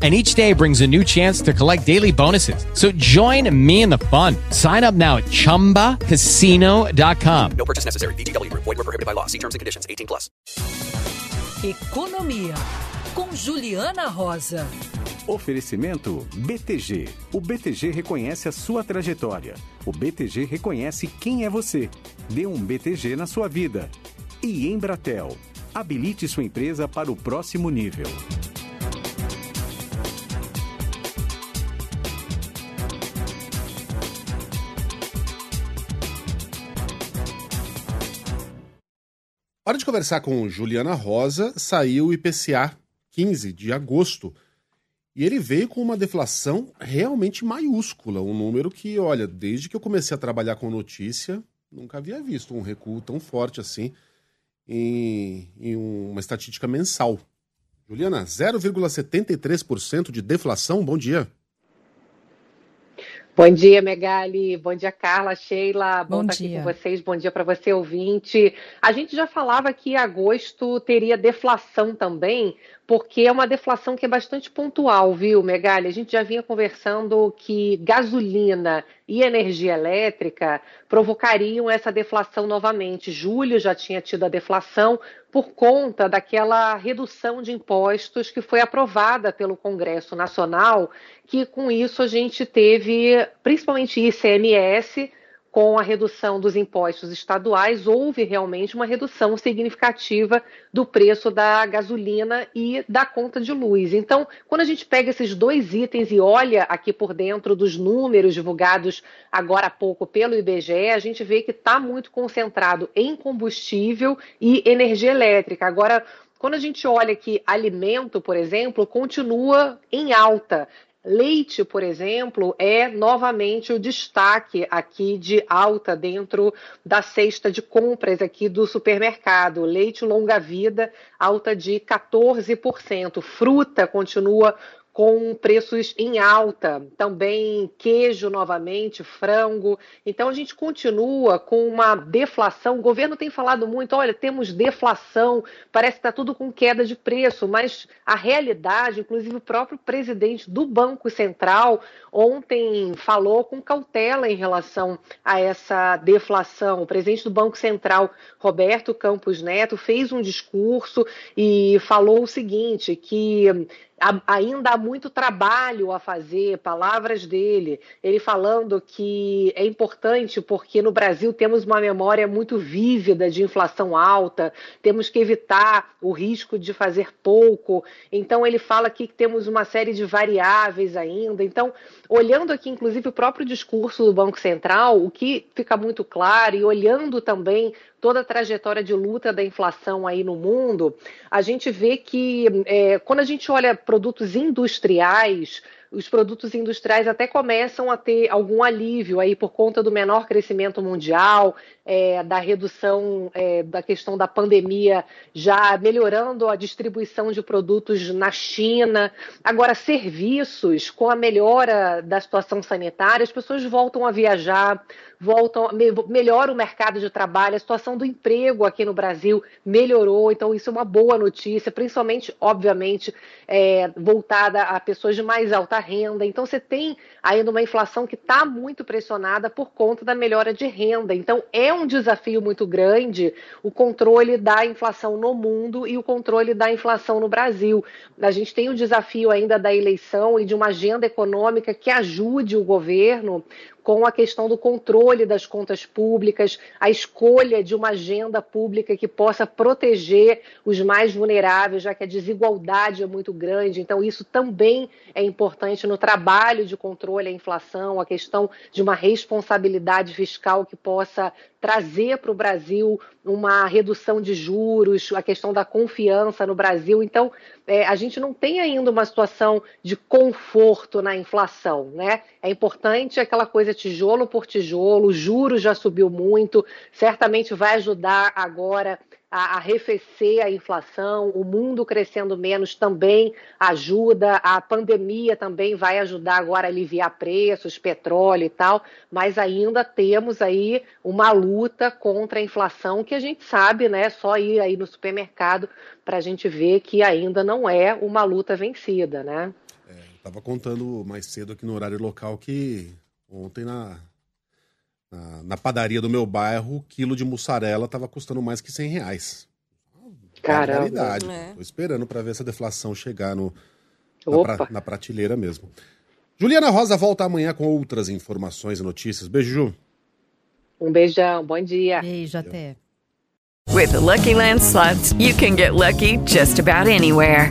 and each day brings a new chance to collect daily bonuses. So join me in the fun. Sign up now at ChumbaCasino.com. No purchase necessary. VGW. Void were prohibited by law. See terms and conditions. 18 plus. Economia com Juliana Rosa. Oferecimento BTG. O BTG reconhece a sua trajetória. O BTG reconhece quem é você. Dê um BTG na sua vida. E Embratel. Habilite sua empresa para o próximo nível. Hora de conversar com Juliana Rosa, saiu o IPCA 15 de agosto. E ele veio com uma deflação realmente maiúscula, um número que, olha, desde que eu comecei a trabalhar com notícia, nunca havia visto um recuo tão forte assim em, em uma estatística mensal. Juliana, 0,73% de deflação, bom dia. Bom dia, Megali. Bom dia, Carla, Sheila. Bom, Bom estar dia. aqui com vocês. Bom dia para você, ouvinte. A gente já falava que agosto teria deflação também, porque é uma deflação que é bastante pontual, viu, Megali? A gente já vinha conversando que gasolina e energia elétrica provocariam essa deflação novamente. Julho já tinha tido a deflação por conta daquela redução de impostos que foi aprovada pelo Congresso Nacional, que com isso a gente teve, principalmente ICMS, com a redução dos impostos estaduais, houve realmente uma redução significativa do preço da gasolina e da conta de luz. Então, quando a gente pega esses dois itens e olha aqui por dentro dos números divulgados agora há pouco pelo IBGE, a gente vê que está muito concentrado em combustível e energia elétrica. Agora, quando a gente olha que alimento, por exemplo, continua em alta. Leite, por exemplo, é novamente o destaque aqui de alta dentro da cesta de compras aqui do supermercado. Leite longa-vida, alta de 14%. Fruta continua com preços em alta, também queijo novamente, frango. Então a gente continua com uma deflação. O governo tem falado muito, olha, temos deflação, parece que está tudo com queda de preço, mas a realidade, inclusive o próprio presidente do Banco Central ontem falou com cautela em relação a essa deflação. O presidente do Banco Central, Roberto Campos Neto, fez um discurso e falou o seguinte, que ainda há muito trabalho a fazer, palavras dele, ele falando que é importante porque no Brasil temos uma memória muito vívida de inflação alta, temos que evitar o risco de fazer pouco. Então ele fala aqui que temos uma série de variáveis ainda. Então, olhando aqui inclusive o próprio discurso do Banco Central, o que fica muito claro e olhando também toda a trajetória de luta da inflação aí no mundo, a gente vê que é, quando a gente olha produtos industriais, os produtos industriais até começam a ter algum alívio aí por conta do menor crescimento mundial, é, da redução é, da questão da pandemia, já melhorando a distribuição de produtos na China. Agora, serviços, com a melhora da situação sanitária, as pessoas voltam a viajar, voltam, melhora o mercado de trabalho, a situação do emprego aqui no Brasil melhorou, então isso é uma boa notícia, principalmente, obviamente, é, voltada a pessoas de mais alta renda. Então você tem ainda uma inflação que está muito pressionada por conta da melhora de renda. Então é um desafio muito grande o controle da inflação no mundo e o controle da inflação no Brasil. A gente tem o desafio ainda da eleição e de uma agenda econômica que ajude o governo com a questão do controle das contas públicas, a escolha de uma agenda pública que possa proteger os mais vulneráveis, já que a desigualdade é muito grande. Então, isso também é importante no trabalho de controle à inflação, a questão de uma responsabilidade fiscal que possa trazer para o Brasil uma redução de juros, a questão da confiança no Brasil. Então, é, a gente não tem ainda uma situação de conforto na inflação, né? É importante aquela coisa tijolo por tijolo, o juros já subiu muito, certamente vai ajudar agora a arrefecer a inflação, o mundo crescendo menos também ajuda, a pandemia também vai ajudar agora a aliviar preços, petróleo e tal, mas ainda temos aí uma luta contra a inflação que a gente sabe, né? Só ir aí no supermercado para a gente ver que ainda não é uma luta vencida, né? É, Estava contando mais cedo aqui no horário local que ontem na, na, na, padaria do meu bairro, o quilo de mussarela estava custando mais que 100 reais. Caramba. É. Tô esperando para ver essa deflação chegar no, na, pra, na, prateleira mesmo. Juliana Rosa volta amanhã com outras informações e notícias. Beijo, Ju. Um beijão, bom dia. Beijo, até. With the Lucky Land slots, you can get lucky just about anywhere.